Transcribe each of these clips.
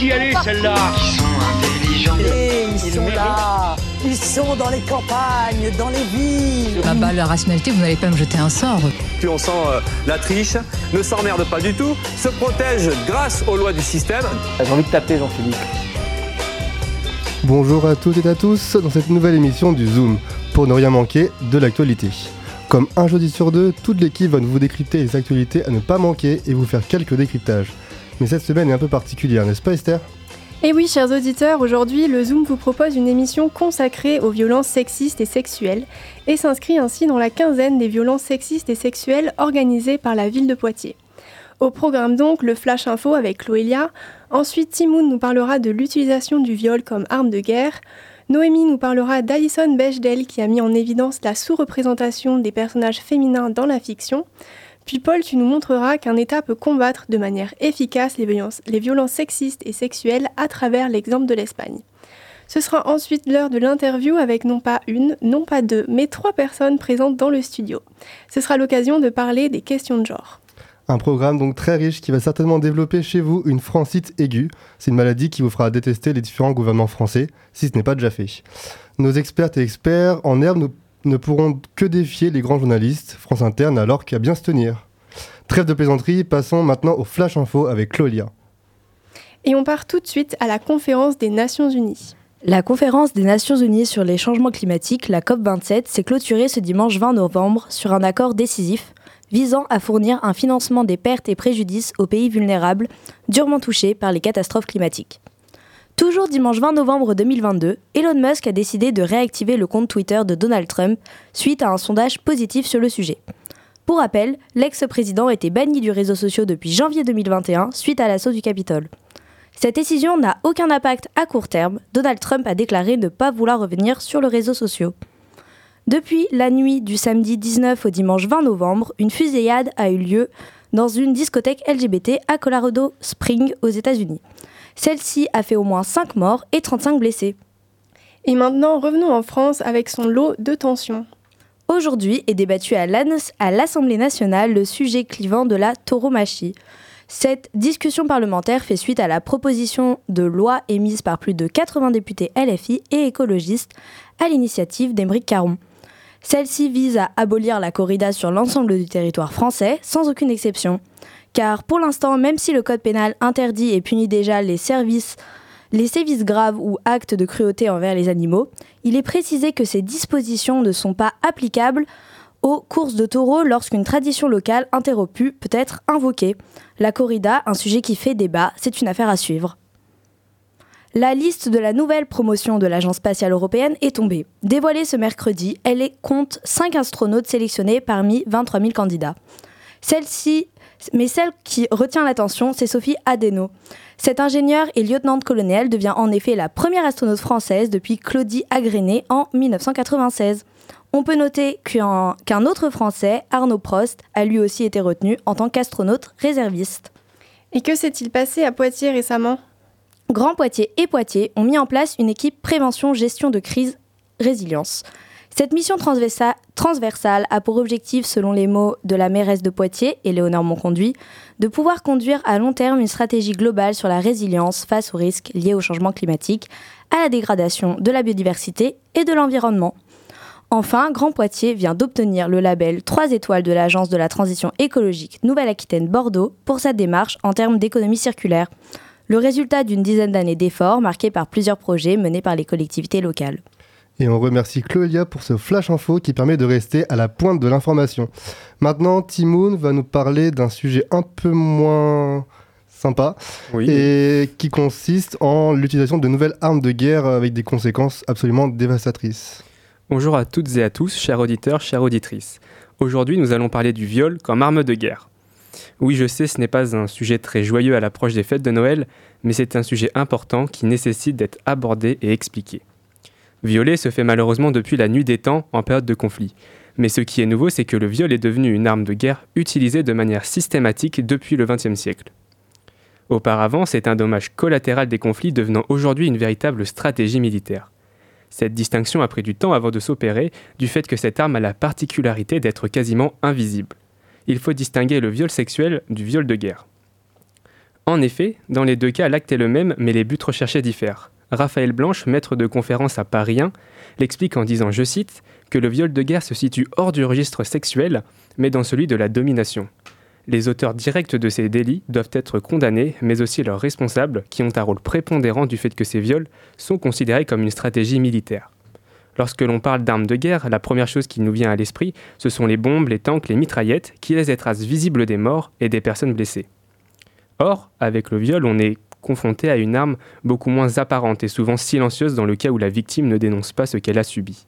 laisse y aller celle-là. Ils sont intelligents. Et ils sont là Ils sont dans les campagnes, dans les villes Ah bah la rationalité, vous n'allez pas me jeter un sort. Plus on sent euh, la triche, ne s'emmerde pas du tout, se protège grâce aux lois du système. J'ai envie de taper Jean-Philippe. Bonjour à toutes et à tous dans cette nouvelle émission du Zoom, pour ne rien manquer de l'actualité. Comme un jeudi sur deux, toute l'équipe va vous décrypter les actualités à ne pas manquer et vous faire quelques décryptages. Mais cette semaine est un peu particulière, n'est-ce pas Esther? Et oui, chers auditeurs, aujourd'hui, le Zoom vous propose une émission consacrée aux violences sexistes et sexuelles et s'inscrit ainsi dans la quinzaine des violences sexistes et sexuelles organisées par la ville de Poitiers. Au programme donc le Flash Info avec Chloélia. Ensuite, Timoun nous parlera de l'utilisation du viol comme arme de guerre. Noémie nous parlera d'Alison Bechdel qui a mis en évidence la sous-représentation des personnages féminins dans la fiction. Puis Paul, tu nous montreras qu'un État peut combattre de manière efficace les violences, sexistes et sexuelles à travers l'exemple de l'Espagne. Ce sera ensuite l'heure de l'interview avec non pas une, non pas deux, mais trois personnes présentes dans le studio. Ce sera l'occasion de parler des questions de genre. Un programme donc très riche qui va certainement développer chez vous une francite aiguë. C'est une maladie qui vous fera détester les différents gouvernements français, si ce n'est pas déjà fait. Nos expertes et experts en herbe nous- ne pourront que défier les grands journalistes, France Interne alors qu'à bien se tenir. Trêve de plaisanterie, passons maintenant au Flash Info avec Clolia. Et on part tout de suite à la conférence des Nations Unies. La conférence des Nations Unies sur les changements climatiques, la COP27, s'est clôturée ce dimanche 20 novembre sur un accord décisif visant à fournir un financement des pertes et préjudices aux pays vulnérables durement touchés par les catastrophes climatiques. Toujours dimanche 20 novembre 2022, Elon Musk a décidé de réactiver le compte Twitter de Donald Trump suite à un sondage positif sur le sujet. Pour rappel, l'ex-président était banni du réseau social depuis janvier 2021 suite à l'assaut du Capitole. Cette décision n'a aucun impact à court terme. Donald Trump a déclaré ne pas vouloir revenir sur le réseau social. Depuis la nuit du samedi 19 au dimanche 20 novembre, une fusillade a eu lieu dans une discothèque LGBT à Colorado Springs aux États-Unis. Celle-ci a fait au moins 5 morts et 35 blessés. Et maintenant, revenons en France avec son lot de tensions. Aujourd'hui est débattu à l'Assemblée nationale le sujet clivant de la tauromachie. Cette discussion parlementaire fait suite à la proposition de loi émise par plus de 80 députés LFI et écologistes à l'initiative d'Émeric Caron. Celle-ci vise à abolir la corrida sur l'ensemble du territoire français, sans aucune exception. Car pour l'instant, même si le code pénal interdit et punit déjà les services les sévices graves ou actes de cruauté envers les animaux, il est précisé que ces dispositions ne sont pas applicables aux courses de taureaux lorsqu'une tradition locale interrompue peut être invoquée. La corrida, un sujet qui fait débat, c'est une affaire à suivre. La liste de la nouvelle promotion de l'Agence spatiale européenne est tombée. Dévoilée ce mercredi, elle compte 5 astronautes sélectionnés parmi 23 000 candidats. Celle-ci, mais celle qui retient l'attention, c'est Sophie Adeno. Cette ingénieure et lieutenant-colonel devient en effet la première astronaute française depuis Claudie Agrenet en 1996. On peut noter qu'un qu'un autre Français, Arnaud Prost, a lui aussi été retenu en tant qu'astronaute réserviste. Et que s'est-il passé à Poitiers récemment? Grand Poitiers et Poitiers ont mis en place une équipe prévention-gestion de crise résilience. Cette mission transversa- transversale a pour objectif, selon les mots de la mairesse de Poitiers, Éléonore Monconduit, de pouvoir conduire à long terme une stratégie globale sur la résilience face aux risques liés au changement climatique, à la dégradation de la biodiversité et de l'environnement. Enfin, Grand Poitiers vient d'obtenir le label 3 étoiles de l'Agence de la transition écologique Nouvelle-Aquitaine Bordeaux pour sa démarche en termes d'économie circulaire. Le résultat d'une dizaine d'années d'efforts marqués par plusieurs projets menés par les collectivités locales. Et on remercie Cloelia pour ce flash info qui permet de rester à la pointe de l'information. Maintenant, Timoun va nous parler d'un sujet un peu moins sympa Oui. et qui consiste en l'utilisation de nouvelles armes de guerre avec des conséquences absolument dévastatrices. Bonjour à toutes et à tous, chers auditeurs, chères auditrices. Aujourd'hui, nous allons parler du viol comme arme de guerre. Oui, je sais, ce n'est pas un sujet très joyeux à l'approche des fêtes de Noël, mais c'est un sujet important qui nécessite d'être abordé et expliqué. Violer se fait malheureusement depuis la nuit des temps en période de conflit. Mais ce qui est nouveau, c'est que le viol est devenu une arme de guerre utilisée de manière systématique depuis le XXe siècle. Auparavant, c'est un dommage collatéral des conflits devenant aujourd'hui une véritable stratégie militaire. Cette distinction a pris du temps avant de s'opérer du fait que cette arme a la particularité d'être quasiment invisible. Il faut distinguer le viol sexuel du viol de guerre. En effet, dans les deux cas, l'acte est le même, mais les buts recherchés diffèrent. Raphaël Blanche, maître de conférence à Paris 1, l'explique en disant, je cite, que le viol de guerre se situe hors du registre sexuel, mais dans celui de la domination. Les auteurs directs de ces délits doivent être condamnés, mais aussi leurs responsables, qui ont un rôle prépondérant du fait que ces viols sont considérés comme une stratégie militaire. Lorsque l'on parle d'armes de guerre, la première chose qui nous vient à l'esprit, ce sont les bombes, les tanks, les mitraillettes, qui laissent des traces visibles des morts et des personnes blessées. Or, avec le viol, on est confronté à une arme beaucoup moins apparente et souvent silencieuse dans le cas où la victime ne dénonce pas ce qu'elle a subi.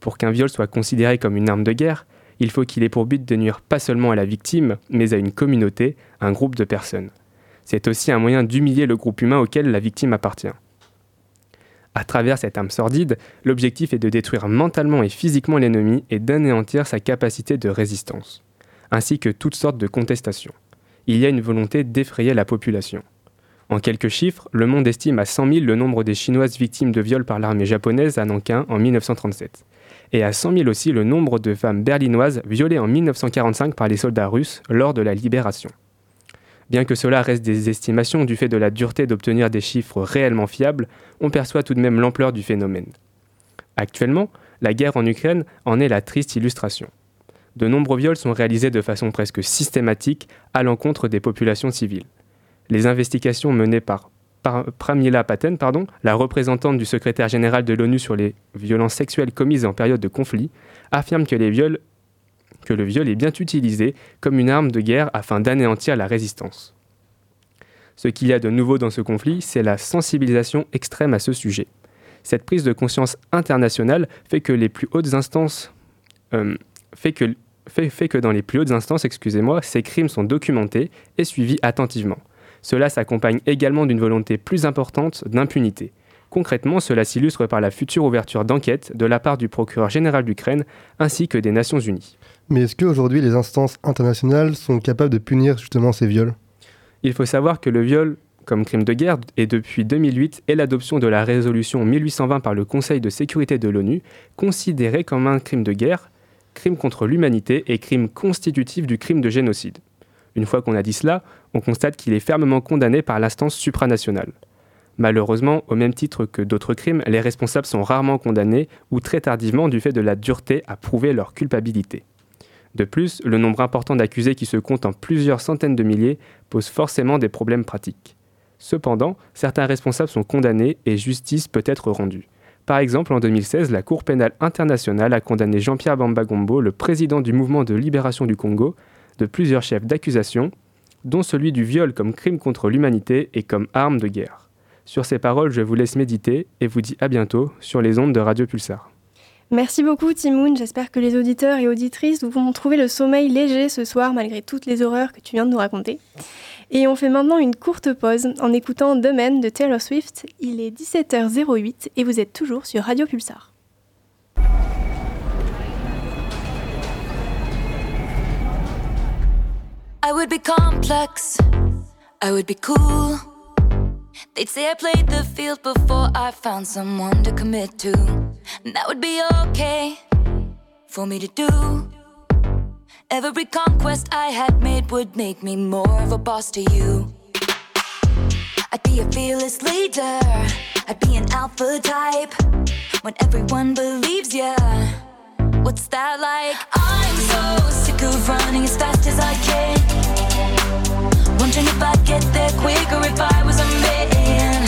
Pour qu'un viol soit considéré comme une arme de guerre, il faut qu'il ait pour but de nuire pas seulement à la victime, mais à une communauté, un groupe de personnes. C'est aussi un moyen d'humilier le groupe humain auquel la victime appartient. À travers cette arme sordide, l'objectif est de détruire mentalement et physiquement l'ennemi et d'anéantir sa capacité de résistance, ainsi que toutes sortes de contestations. Il y a une volonté d'effrayer la population. En quelques chiffres, le monde estime à 100 000 le nombre des Chinoises victimes de viol par l'armée japonaise à Nankin en 1937, et à 100 000 aussi le nombre de femmes berlinoises violées en 1945 par les soldats russes lors de la libération. Bien que cela reste des estimations du fait de la dureté d'obtenir des chiffres réellement fiables, on perçoit tout de même l'ampleur du phénomène. Actuellement, la guerre en Ukraine en est la triste illustration. De nombreux viols sont réalisés de façon presque systématique à l'encontre des populations civiles. Les investigations menées par, Pramila pardon, la représentante du secrétaire général de l'ONU sur les violences sexuelles commises en période de conflit, affirment que le viol est bien utilisé comme une arme de guerre afin d'anéantir la résistance. Ce qu'il y a de nouveau dans ce conflit, c'est la sensibilisation extrême à ce sujet. Cette prise de conscience internationale fait que euh, fait que dans les plus hautes instances, excusez-moi, ces crimes sont documentés et suivis attentivement. Cela s'accompagne également d'une volonté plus importante d'impunité. Concrètement, cela s'illustre par la future ouverture d'enquête de la part du procureur général d'Ukraine ainsi que des Nations Unies. Mais est-ce qu'aujourd'hui les instances internationales sont capables de punir justement ces viols? Il faut savoir que le viol comme crime de guerre est depuis 2008 et l'adoption de la résolution 1820 par le Conseil de sécurité de l'ONU considéré comme un crime de guerre, crime contre l'humanité et crime constitutif du crime de génocide. Une fois qu'on a dit cela, on constate qu'il est fermement condamné par l'instance supranationale. Malheureusement, au même titre que d'autres crimes, les responsables sont rarement condamnés ou très tardivement du fait de la dureté à prouver leur culpabilité. De plus, le nombre important d'accusés qui se compte en plusieurs centaines de milliers pose forcément des problèmes pratiques. Cependant, certains responsables sont condamnés et justice peut être rendue. Par exemple, en 2016, la Cour pénale internationale a condamné Jean-Pierre Bamba Gombo, le président du mouvement de libération du Congo, de plusieurs chefs d'accusation, dont celui du viol comme crime contre l'humanité et comme arme de guerre. Sur ces paroles, je vous laisse méditer et vous dis à bientôt sur les ondes de Radio Pulsar. Merci beaucoup Timoun, j'espère que les auditeurs et auditrices vont trouver le sommeil léger ce soir malgré toutes les horreurs que tu viens de nous raconter. Et on fait maintenant une courte pause en écoutant Domaine de Taylor Swift. Il est 17h08 et vous êtes toujours sur Radio Pulsar. I would be complex, I would be cool. They'd say I played the field before I found someone to commit to. And that would be okay for me to do. Every conquest I had made would make me more of a boss to you. I'd be a fearless leader, I'd be an alpha type. When everyone believes ya, what's that like? I'm so sick of running as fast as I can. Wondering if I'd get there quicker if I was a man.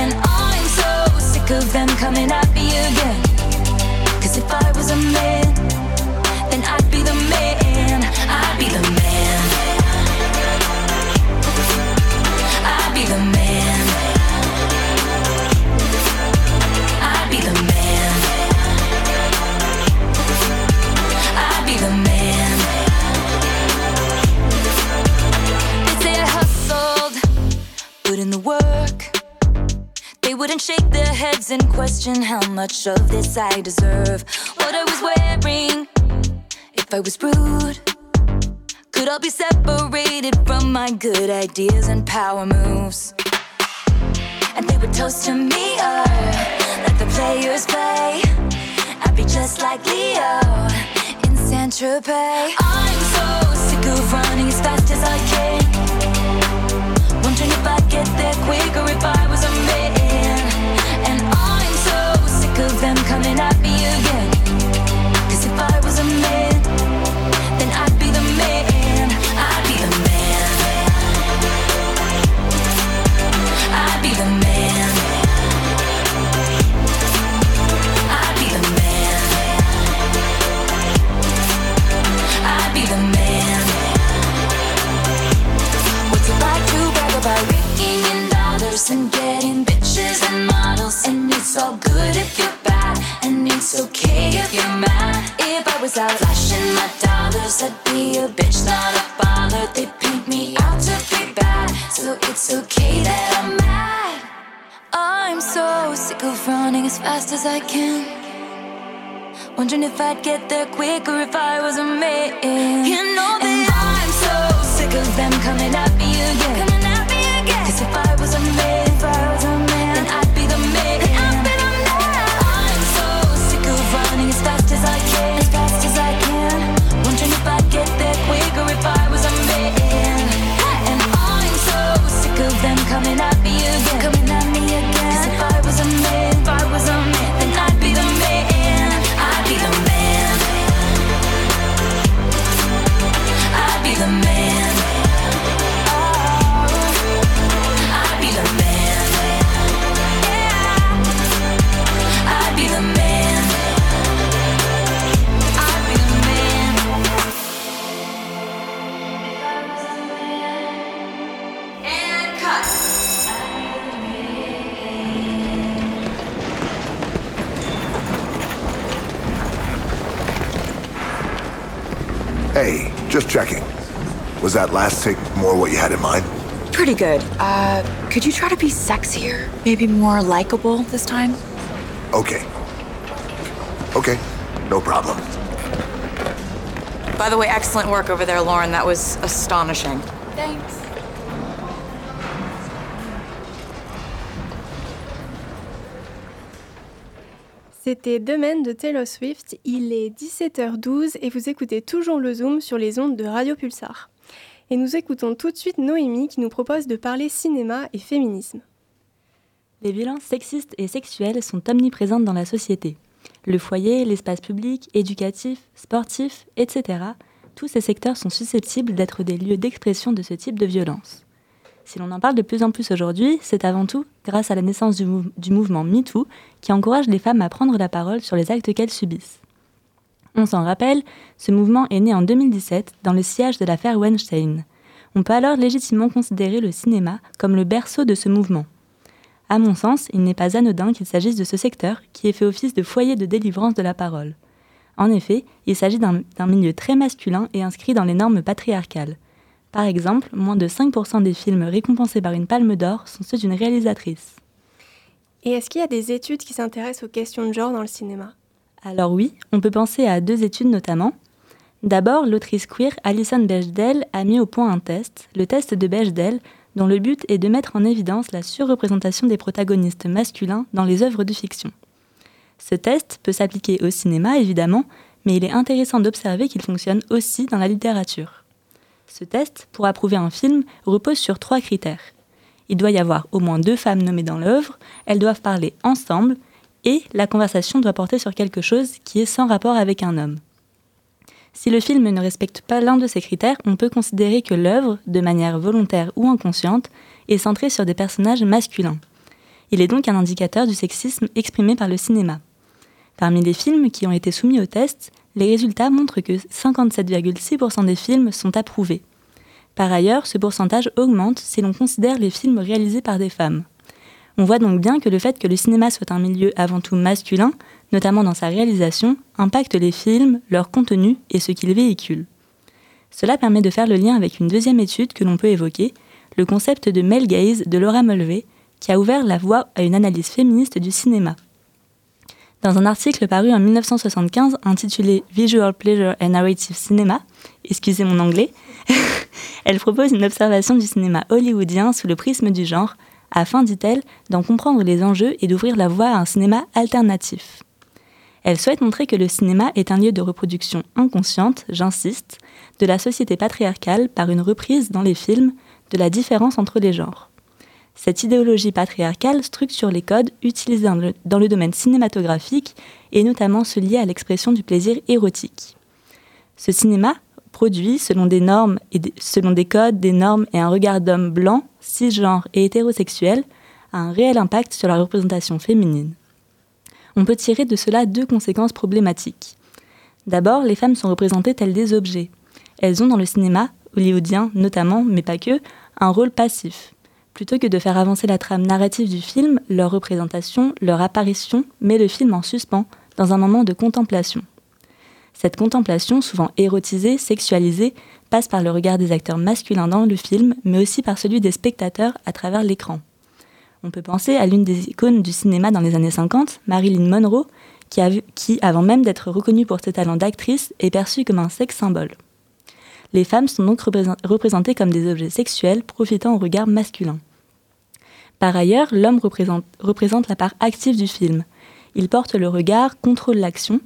And I'm so sick of them coming at me again. Cause if I was a man, then I'd be the man. I'd be the man. I'd be the man. In the work. They wouldn't shake their heads and question how much of this I deserve. What I was wearing, if I was rude, could I be separated from my good ideas and power moves. And they would toast to me, or let the players play. I'd be just like Leo in Saint Tropez. I'm so sick of running as fast as I can. Quicker if I was a man. And I'm so sick of them coming at me all good if you're bad, and it's okay if you're mad. If I was out flashing my dollars, I'd be a bitch, not a baller. They paint me out to be bad, so it's okay that I'm mad. I'm so sick of running as fast as I can. Wondering if I'd get there quicker if I was a man. You know that and I'm so sick of them coming at me again. Coming at me again. Cause if I last take more what you had in mind? Pretty good. Uh, could you try to be sexier? Maybe more likable this time? Okay. Okay, no problem. By the way, excellent work over there, Lauren. That was astonishing. Thanks. C'était Domaine de Taylor Swift. Il est 17h12 et vous écoutez toujours le Zoom sur les ondes de Radio Pulsar. Et nous écoutons tout de suite Noémie qui nous propose de parler cinéma et féminisme. Les violences sexistes et sexuelles sont omniprésentes dans la société. Le foyer, l'espace public, éducatif, sportif, etc., tous ces secteurs sont susceptibles d'être des lieux d'expression de ce type de violence. Si l'on en parle de plus en plus aujourd'hui, c'est avant tout grâce à la naissance du, mou- du mouvement MeToo qui encourage les femmes à prendre la parole sur les actes qu'elles subissent. On s'en rappelle, ce mouvement est né en 2017 dans le sillage de l'affaire Weinstein. On peut alors légitimement considérer le cinéma comme le berceau de ce mouvement. À mon sens, il n'est pas anodin qu'il s'agisse de ce secteur qui ait fait office de foyer de délivrance de la parole. En effet, il s'agit d'un milieu très masculin et inscrit dans les normes patriarcales. Par exemple, moins de 5% des films récompensés par une palme d'or sont ceux d'une réalisatrice. Et est-ce qu'il y a des études qui s'intéressent aux questions de genre dans le cinéma? Alors oui, on peut penser à deux études notamment. D'abord, l'autrice queer Alison Bechdel a mis au point un test, le test de Bechdel, dont le but est de mettre en évidence la surreprésentation des protagonistes masculins dans les œuvres de fiction. Ce test peut s'appliquer au cinéma, évidemment, mais il est intéressant d'observer qu'il fonctionne aussi dans la littérature. Ce test, pour approuver un film, repose sur trois critères. Il doit y avoir au moins deux femmes nommées dans l'œuvre, elles doivent parler ensemble, et la conversation doit porter sur quelque chose qui est sans rapport avec un homme. Si le film ne respecte pas l'un de ces critères, on peut considérer que l'œuvre, de manière volontaire ou inconsciente, est centrée sur des personnages masculins. Il est donc un indicateur du sexisme exprimé par le cinéma. Parmi les films qui ont été soumis au test, les résultats montrent que 57,6% des films sont approuvés. Par ailleurs, ce pourcentage augmente si l'on considère les films réalisés par des femmes. On voit donc bien que le fait que le cinéma soit un milieu avant tout masculin, notamment dans sa réalisation, impacte les films, leur contenu et ce qu'ils véhiculent. Cela permet de faire le lien avec une deuxième étude que l'on peut évoquer, le concept de male gaze de Laura Mulvey, qui a ouvert la voie à une analyse féministe du cinéma. Dans un article paru en 1975 intitulé Visual Pleasure and Narrative Cinema, excusez mon anglais, elle propose une observation du cinéma hollywoodien sous le prisme du genre, afin, dit-elle, d'en comprendre les enjeux et d'ouvrir la voie à un cinéma alternatif. Elle souhaite montrer que le cinéma est un lieu de reproduction inconsciente, j'insiste, de la société patriarcale par une reprise dans les films de la différence entre les genres. Cette idéologie patriarcale structure les codes utilisés dans le, domaine cinématographique et notamment ceux liés à l'expression du plaisir érotique. Ce cinéma, produit selon des selon des codes, des normes et un regard d'homme blanc, cisgenre et hétérosexuel, a un réel impact sur la représentation féminine. On peut tirer de cela deux conséquences problématiques. D'abord, les femmes sont représentées telles des objets. Elles ont dans le cinéma, hollywoodien notamment, mais pas que, un rôle passif. Plutôt que de faire avancer la trame narrative du film, leur représentation, leur apparition met le film en suspens, dans un moment de contemplation. Cette contemplation, souvent érotisée, sexualisée, passe par le regard des acteurs masculins dans le film, mais aussi par celui des spectateurs à travers l'écran. On peut penser à l'une des icônes du cinéma dans les années 50, Marilyn Monroe, qui, avant même d'être reconnue pour ses talents d'actrice, est perçue comme un sexe symbole. Les femmes sont donc représentées comme des objets sexuels profitant au regard masculin. Par ailleurs, l'homme représente, la part active du film. Il porte le regard, contrôle l'action,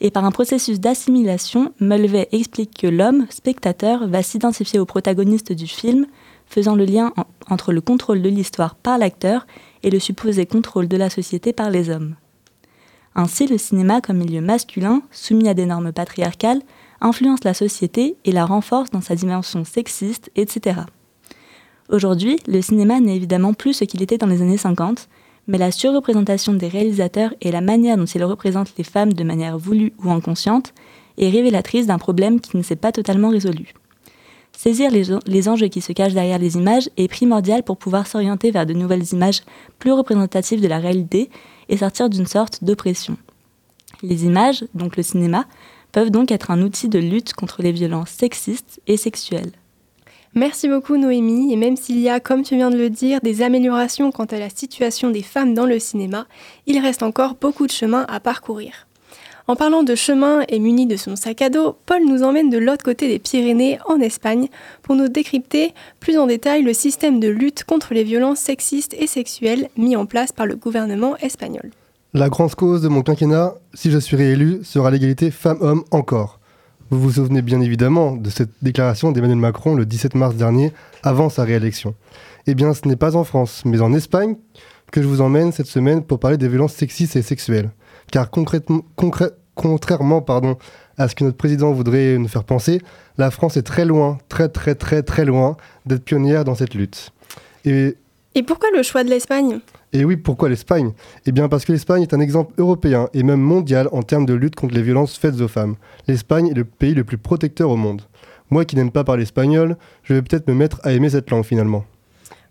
et par un processus d'assimilation, Mulvey explique que l'homme, spectateur, va s'identifier au protagoniste du film, faisant le lien entre le contrôle de l'histoire par l'acteur et le supposé contrôle de la société par les hommes. Ainsi, le cinéma comme milieu masculin, soumis à des normes patriarcales, influence la société et la renforce dans sa dimension sexiste, etc. Aujourd'hui, le cinéma n'est évidemment plus ce qu'il était dans les années 50, mais la surreprésentation des réalisateurs et la manière dont ils représentent les femmes de manière voulue ou inconsciente est révélatrice d'un problème qui ne s'est pas totalement résolu. Saisir les, enjeux qui se cachent derrière les images est primordial pour pouvoir s'orienter vers de nouvelles images plus représentatives de la réalité et sortir d'une sorte d'oppression. Les images, donc le cinéma, peuvent donc être un outil de lutte contre les violences sexistes et sexuelles. Merci beaucoup Noémie, et même s'il y a, comme tu viens de le dire, des améliorations quant à la situation des femmes dans le cinéma, il reste encore beaucoup de chemin à parcourir. En parlant de chemin et muni de son sac à dos, Paul nous emmène de l'autre côté des Pyrénées, en Espagne, pour nous décrypter plus en détail le système de lutte contre les violences sexistes et sexuelles mis en place par le gouvernement espagnol. La grande cause de mon quinquennat, si je suis réélu, sera l'égalité femmes-hommes encore. Vous vous souvenez bien évidemment de cette déclaration d'Emmanuel Macron le 17 mars dernier, avant sa réélection. Eh bien, ce n'est pas en France, mais en Espagne que je vous emmène cette semaine pour parler des violences sexistes et sexuelles. Car concrètement, contrairement à ce que notre président voudrait nous faire penser, la France est très loin, très très très très loin d'être pionnière dans cette lutte. Et pourquoi le choix de l'Espagne? Et oui, pourquoi l'Espagne? Eh bien parce que l'Espagne est un exemple européen et même mondial en termes de lutte contre les violences faites aux femmes. L'Espagne est le pays le plus protecteur au monde. Moi qui n'aime pas parler espagnol, je vais peut-être me mettre à aimer cette langue finalement.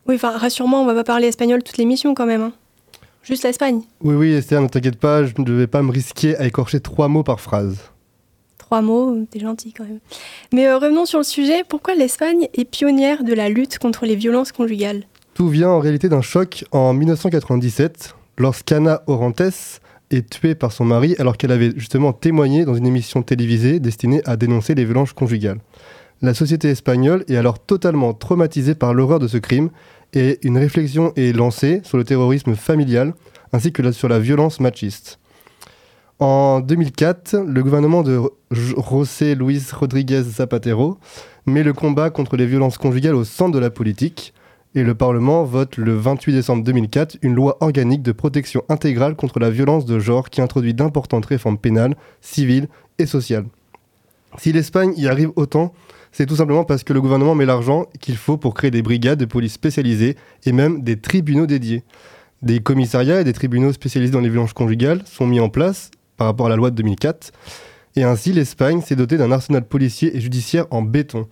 Oui, enfin, rassure-moi, on va pas parler espagnol toute l'émission quand même. Hein. Juste l'Espagne. Oui, oui, Esther, ne t'inquiète pas, je ne vais pas me risquer à écorcher trois mots par phrase. Trois mots, t'es gentil quand même. Mais euh, revenons sur le sujet, pourquoi l'Espagne est pionnière de la lutte contre les violences conjugales? Tout vient en réalité d'un choc en 1997, lorsqu'Anna Orantes est tuée par son mari alors qu'elle avait justement témoigné dans une émission télévisée destinée à dénoncer les violences conjugales. La société espagnole est alors totalement traumatisée par l'horreur de ce crime et une réflexion est lancée sur le terrorisme familial ainsi que sur la violence machiste. En 2004, le gouvernement de José Luis Rodríguez Zapatero met le combat contre les violences conjugales au centre de la politique et le Parlement vote le 28 décembre 2004 une loi organique de protection intégrale contre la violence de genre qui introduit d'importantes réformes pénales, civiles et sociales. Si l'Espagne y arrive autant, c'est tout simplement parce que le gouvernement met l'argent qu'il faut pour créer des brigades de police spécialisées et même des tribunaux dédiés. Des commissariats et des tribunaux spécialisés dans les violences conjugales sont mis en place par rapport à la loi de 2004. Et ainsi, l'Espagne s'est dotée d'un arsenal policier et judiciaire en béton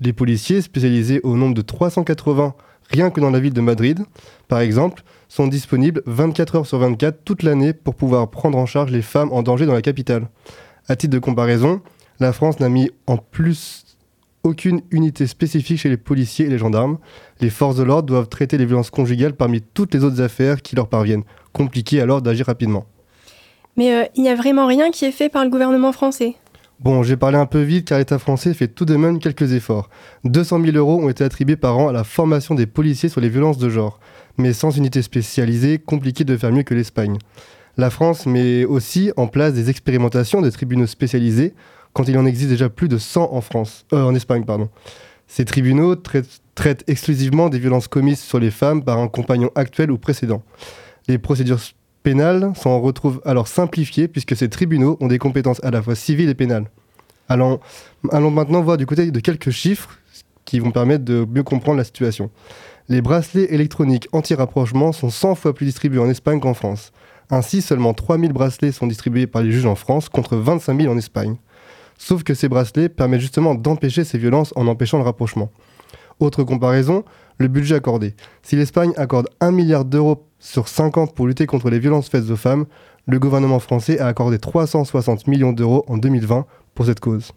les policiers, spécialisés au nombre de 380 rien que dans la ville de Madrid, par exemple, sont disponibles 24 heures sur 24 toute l'année pour pouvoir prendre en charge les femmes en danger dans la capitale. À titre de comparaison, la France n'a mis en plus aucune unité spécifique chez les policiers et les gendarmes. Les forces de l'ordre doivent traiter les violences conjugales parmi toutes les autres affaires qui leur parviennent. Compliqué alors d'agir rapidement. Mais euh, il n'y a vraiment rien qui est fait par le gouvernement français? Bon, j'ai parlé un peu vite car l'État français fait tout de même quelques efforts. 200 000 euros ont été attribués par an à la formation des policiers sur les violences de genre. Mais sans unité spécialisée, compliqué de faire mieux que l'Espagne. La France met aussi en place des expérimentations de tribunaux spécialisés quand il en existe déjà plus de 100 en France, euh, en Espagne, pardon. Ces tribunaux traitent traite exclusivement des violences commises sur les femmes par un compagnon actuel ou précédent. Les procédures pénales s'en retrouvent alors simplifiées puisque ces tribunaux ont des compétences à la fois civiles et pénales. Allons, allons maintenant voir du côté de quelques chiffres qui vont permettre de mieux comprendre la situation. Les bracelets électroniques anti-rapprochement sont 100 fois plus distribués en Espagne qu'en France. Ainsi, seulement 3000 bracelets sont distribués par les juges en France contre 25 000 en Espagne. Sauf que ces bracelets permettent justement d'empêcher ces violences en empêchant le rapprochement. Autre comparaison, le budget accordé. Si l'Espagne accorde 1 milliard d'euros sur 5 ans pour lutter contre les violences faites aux femmes, le gouvernement français a accordé 360 millions d'euros en 2020 pour cette cause.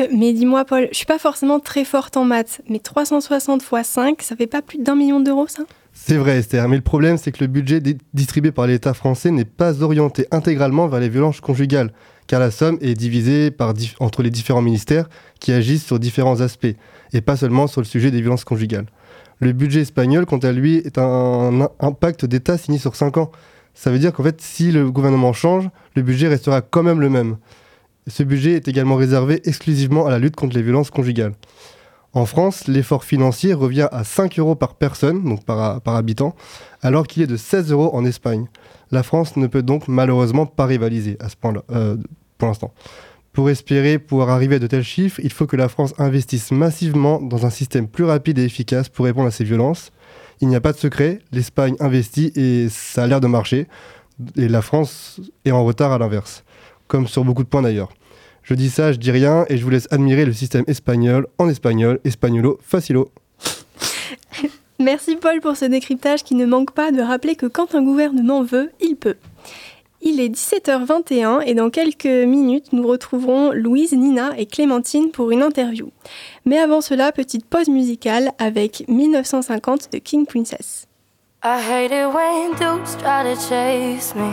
Euh, mais dis-moi, Paul, je suis pas forcément très forte en maths, mais 360 x 5, ça fait pas plus d'un million d'euros, ça? C'est vrai, Esther, mais le problème, c'est que le budget di- distribué par l'État français n'est pas orienté intégralement vers les violences conjugales, car la somme est divisée par entre les différents ministères qui agissent sur différents aspects, et pas seulement sur le sujet des violences conjugales. Le budget espagnol, quant à lui, est un, impact d'État signé sur 5 ans. Ça veut dire qu'en fait, si le gouvernement change, le budget restera quand même le même. Ce budget est également réservé exclusivement à la lutte contre les violences conjugales. En France, l'effort financier revient à 5 euros par personne, donc par, par habitant, alors qu'il est de 16 euros en Espagne. La France ne peut donc malheureusement pas rivaliser à ce point-là, euh, pour l'instant. Pour espérer pouvoir arriver à de tels chiffres, il faut que la France investisse massivement dans un système plus rapide et efficace pour répondre à ces violences. Il n'y a pas de secret, l'Espagne investit et ça a l'air de marcher, et la France est en retard à l'inverse, comme sur beaucoup de points d'ailleurs. Je dis ça, je dis rien, et je vous laisse admirer le système espagnol en espagnol, espagnolo, facilo. Merci Paul pour ce décryptage qui ne manque pas de rappeler que quand un gouvernement veut, il peut. Il est 17h21 et dans quelques minutes, nous retrouverons Louise, Nina et Clémentine pour une interview. Mais avant cela, petite pause musicale avec 1950 de King Princess. I hate it when dudes try to chase me.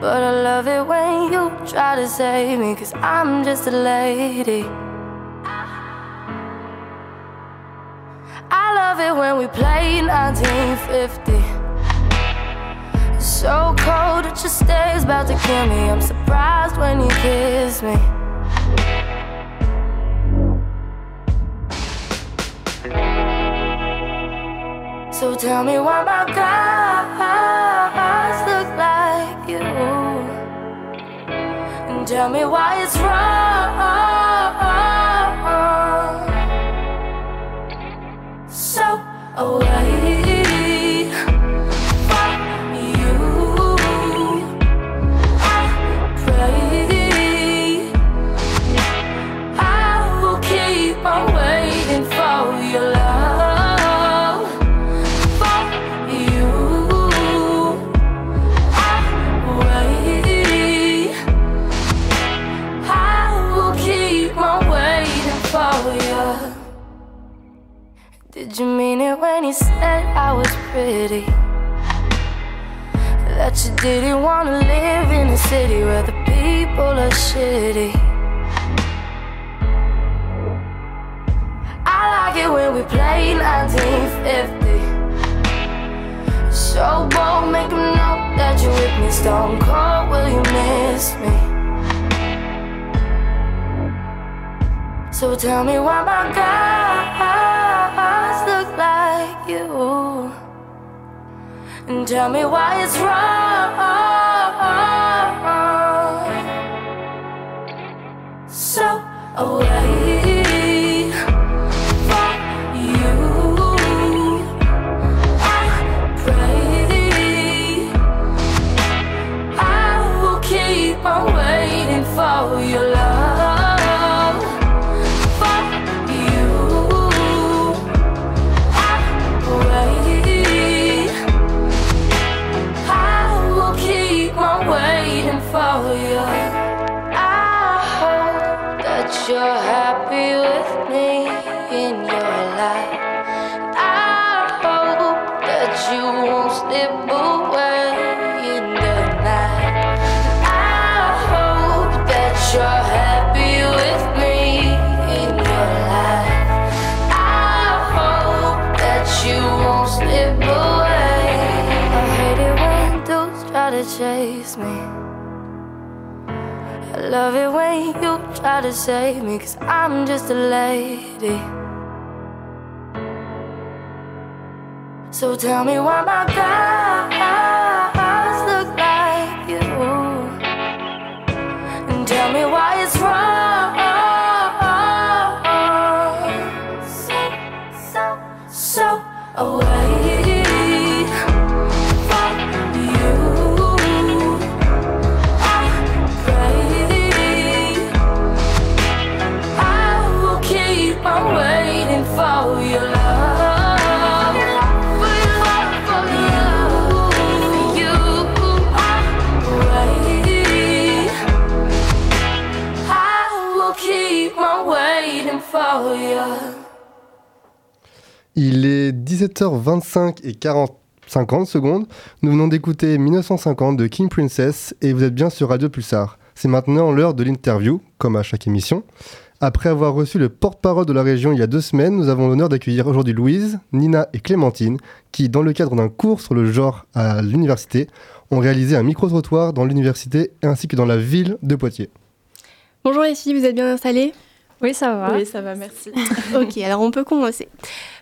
But I love it when you try to save me, cause I'm just a lady. I love it when we play 1950. So cold it just stays about to kill me. I'm surprised when you kiss me. So tell me why my guys look like you. And tell me why it's wrong. Pretty? That you didn't wanna live in a city where the people are shitty. I like it when we play 1950. So bold, make 'em know that you're with me. Stone cold, will you miss me? So tell me why my guys look like you. And tell me why it's wrong. So away love it when you try to save me, cause I'm just a lady. So tell me why my guys look like you, and tell me why it's wrong. 17h25 et 40 50 secondes. Nous venons d'écouter 1950 de King Princess et vous êtes bien sur Radio Pulsar. C'est maintenant l'heure de l'interview, comme à chaque émission. Après avoir reçu le porte-parole de la région il y a deux semaines, nous avons l'honneur d'accueillir aujourd'hui Louise, Nina et Clémentine, qui, dans le cadre d'un cours sur le genre à l'université, ont réalisé un micro-trottoir dans l'université ainsi que dans la ville de Poitiers. Bonjour les filles, vous êtes bien installées? Oui, ça va. Oui, ça va, merci. ok, alors on peut commencer.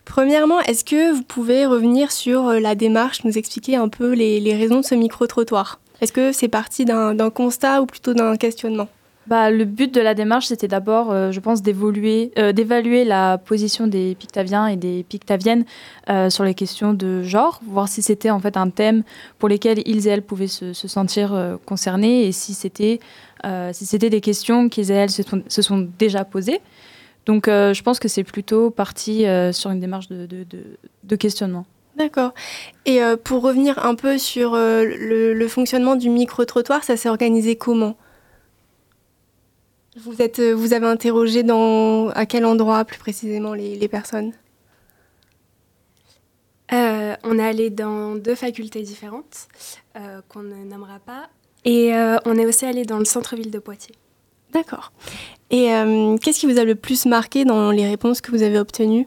Premièrement, est-ce que vous pouvez revenir sur euh, la démarche, nous expliquer un peu les, les raisons de ce micro-trottoir? Est-ce que c'est parti d'un d'un constat ou plutôt d'un questionnement? Bah, le but de la démarche, c'était d'abord, euh, je pense, d'évoluer, euh, d'évaluer la position des Pictaviens et des Pictaviennes euh, sur les questions de genre, voir si c'était en fait un thème pour lesquels ils et elles pouvaient se, se sentir euh, concernés et si c'était, euh, c'était des questions qu'ils et elles se sont, se sont déjà posées. Donc, euh, je pense que c'est plutôt parti euh, sur une démarche de, de- de- de questionnement. D'accord. Et euh, pour revenir un peu sur euh, le, le fonctionnement du micro-trottoir, ça s'est organisé comment? Vous, êtes, euh, vous avez interrogé dans, à quel endroit plus précisément les, les personnes? Euh, on est allé dans deux facultés différentes euh, qu'on ne nommera pas. Et euh, on est aussi allé dans le centre-ville de Poitiers. D'accord. Et euh, qu'est-ce qui vous a le plus marqué dans les réponses que vous avez obtenues?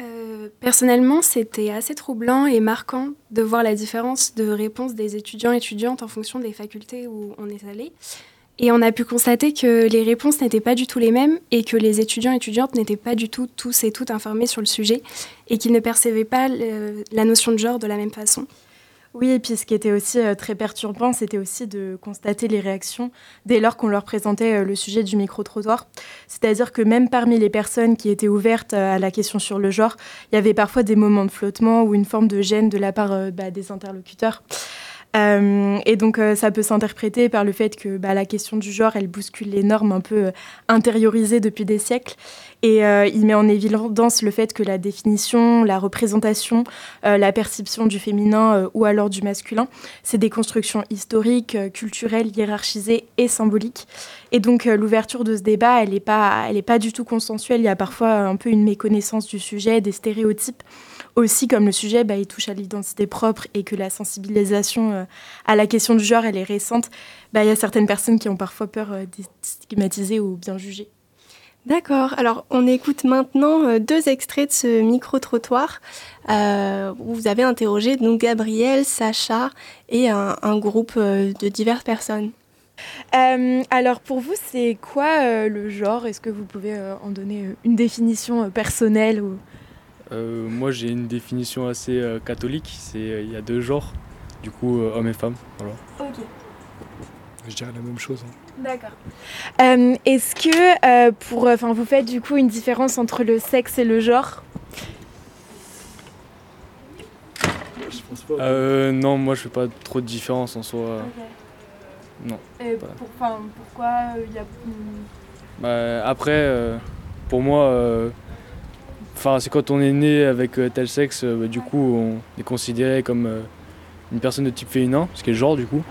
Euh, personnellement, c'était assez troublant et marquant de voir la différence de réponse des étudiants et étudiantes en fonction des facultés où on est allé. Et on a pu constater que les réponses n'étaient pas du tout les mêmes et que les étudiants et étudiantes n'étaient pas du tout tous et toutes informés sur le sujet et qu'ils ne percevaient pas le- la notion de genre de la même façon. Oui, et puis ce qui était aussi euh, très perturbant, c'était aussi de constater les réactions dès lors qu'on leur présentait euh, le sujet du micro-trottoir. C'est-à-dire que même parmi les personnes qui étaient ouvertes euh, à la question sur le genre, il y avait parfois des moments de flottement ou une forme de gêne de la part bah, des interlocuteurs. Euh, et donc euh, ça peut s'interpréter par le fait que bah, la question du genre, elle bouscule les normes un peu euh, intériorisées depuis des siècles. Et il met en évidence le fait que la définition, la représentation, la perception du féminin ou alors du masculin, c'est des constructions historiques, culturelles, hiérarchisées et symboliques. Et donc l'ouverture de ce débat, elle n'est pas, pas du tout consensuelle. Il y a parfois un peu une méconnaissance du sujet, des stéréotypes. Aussi, comme le sujet, bah, il touche à l'identité propre et que la sensibilisation euh, à la question du genre, elle est récente, bah, il y a certaines personnes qui ont parfois peur euh, d'être stigmatisées ou bien jugées. D'accord. Alors, on écoute maintenant euh, deux extraits de ce micro-trottoir euh, où vous avez interrogé donc Gabriel, Sacha et un, un groupe euh, de diverses personnes. Euh, alors pour vous, c'est quoi euh, le genre? Est-ce que vous pouvez euh, en donner euh, une définition euh, personnelle ou... Euh, moi j'ai une définition assez euh, catholique, c'est euh, il y a deux genres, du coup euh, homme et femme. Voilà. Ok. Je dirais la même chose. hein. D'accord. Euh, Est-ce que euh, pour, enfin, vous faites du coup une différence entre le sexe et le genre? Euh, non, moi je fais pas trop de différence en soi. Non. Et pas. pour- Pourquoi il y a Bah, après, euh, pour moi, euh, enfin c'est quand on est né avec euh, tel sexe, euh, bah, du coup on est considéré comme euh, une personne de type féminin, ce qui est le genre du coup.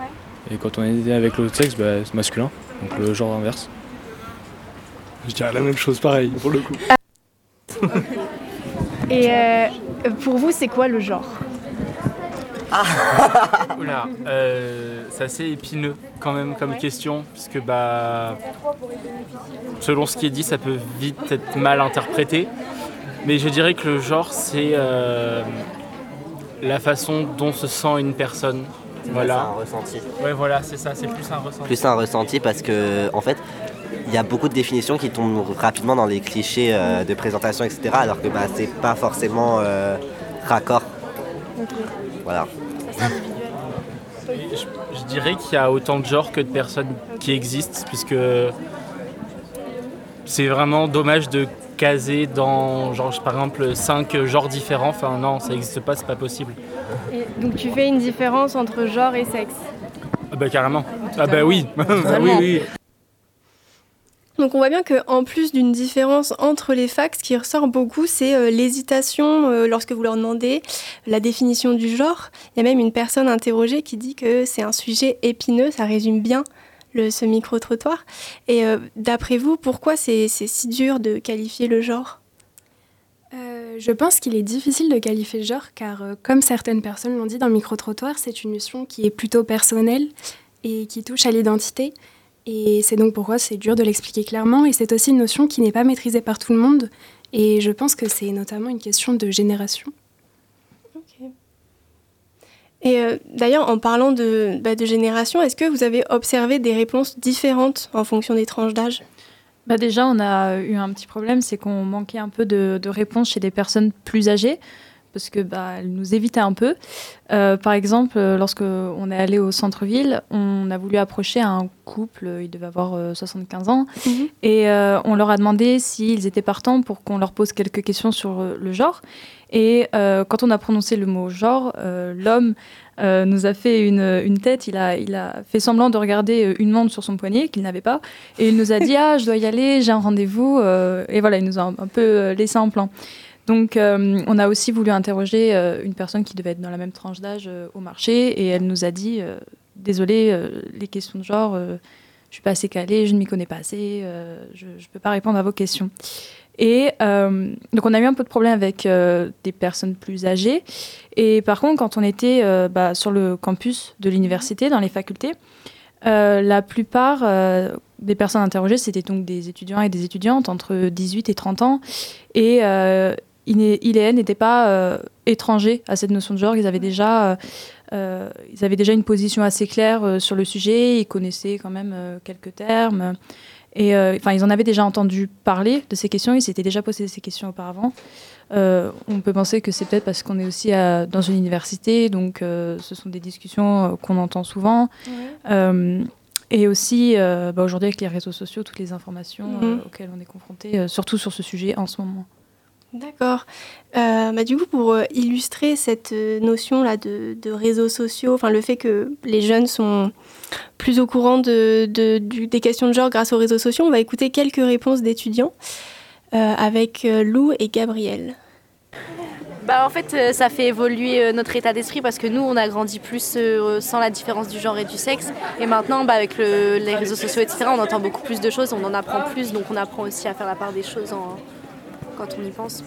Et quand on est né avec l'autre sexe, bah, c'est masculin, donc le genre inverse. Je dirais la même chose pareil pour le coup. Et euh, pour vous, c'est quoi le genre? Oula, euh, c'est assez épineux quand même comme question, puisque bah, selon ce qui est dit, ça peut vite être mal interprété. Mais je dirais que le genre, c'est euh, la façon dont se sent une personne. Voilà. C'est un ressenti. Ouais, voilà, c'est ça, c'est plus un ressenti. Plus un ressenti parce que, en fait, il y a beaucoup de définitions qui tombent rapidement dans les clichés euh, de présentation, etc. Alors que bah, c'est pas forcément euh, raccord. Voilà. Je dirais qu'il y a autant de genres que de personnes qui existent, puisque c'est vraiment dommage de caser dans, genre, par exemple, cinq genres différents. Enfin, non, ça n'existe pas, c'est pas possible. Et donc tu fais une différence entre genre et sexe. Ah bah carrément. Ah bah oui. Ah oui, oui. Donc on voit bien qu'en plus d'une différence entre les facs, ce qui ressort beaucoup, c'est euh, l'hésitation euh, lorsque vous leur demandez la définition du genre. Il y a même une personne interrogée qui dit que c'est un sujet épineux, ça résume bien ce micro-trottoir. Et euh, d'après vous, pourquoi c'est c'est si dur de qualifier le genre? Euh, je pense qu'il est difficile de qualifier le genre car, euh, comme certaines personnes l'ont dit dans le micro-trottoir, c'est une notion qui est plutôt personnelle et qui touche à l'identité. Et c'est donc pourquoi c'est dur de l'expliquer clairement. Et c'est aussi une notion qui n'est pas maîtrisée par tout le monde. Et je pense que c'est notamment une question de génération. Et euh, d'ailleurs, en parlant de, bah, de génération, est-ce que vous avez observé des réponses différentes en fonction des tranches d'âge? Bah déjà, on a eu un petit problème, c'est qu'on manquait un peu de, de réponses chez des personnes plus âgées, parce que bah, elles nous évitaient un peu. Euh, par exemple, euh, lorsque on est allé au centre-ville, on a voulu approcher un couple, il devait avoir euh, 75 ans, et euh, on leur a demandé s'ils étaient partants pour qu'on leur pose quelques questions sur euh, le genre. Et euh, quand on a prononcé le mot genre, euh, l'homme euh, nous a fait une, une tête, il a, il a fait semblant de regarder euh, une montre sur son poignet qu'il n'avait pas, et il nous a dit Ah, je dois y aller, j'ai un rendez-vous, euh, et voilà, il nous a un, un peu euh, laissé en plan. Donc, euh, on a aussi voulu interroger euh, une personne qui devait être dans la même tranche d'âge euh, au marché, et elle nous a dit Désolé, euh, les questions de genre, je suis pas assez calée, je ne m'y connais pas assez, je ne peux pas répondre à vos questions. Et donc, on a eu un peu de problème avec des personnes plus âgées. Et par contre, quand on était bah, sur le campus de l'université, dans les facultés, la plupart des personnes interrogées, c'était donc des étudiants et des étudiantes entre 18 et 30 ans. Et elles n'étaient pas euh, étrangers à cette notion de genre. Ils avaient déjà, euh, euh, ils avaient déjà une position assez claire euh, sur le sujet. Ils connaissaient quand même quelques termes. Et enfin, ils en avaient déjà entendu parler de ces questions. Ils s'étaient déjà posé ces questions auparavant. On peut penser que c'est peut-être parce qu'on est aussi à- dans une université, donc ce sont des discussions qu'on entend souvent. Et aussi, euh, bah, aujourd'hui, avec les réseaux sociaux, toutes les informations euh, Mhm. auxquelles on est confronté, euh, surtout sur ce sujet en ce moment. D'accord. Euh, bah, du coup, pour euh, illustrer cette euh, notion-là de, réseaux sociaux, enfin le fait que les jeunes sont plus au courant de, des questions de genre grâce aux réseaux sociaux, on va écouter quelques réponses d'étudiants avec Lou et Gabriel. Bah, en fait, ça fait évoluer notre état d'esprit parce que nous, on a grandi plus sans la différence du genre et du sexe. Et maintenant, bah, avec le- les réseaux sociaux, etc., on entend beaucoup plus de choses, on en apprend plus, donc on apprend aussi à faire la part des choses en- quand on y pense.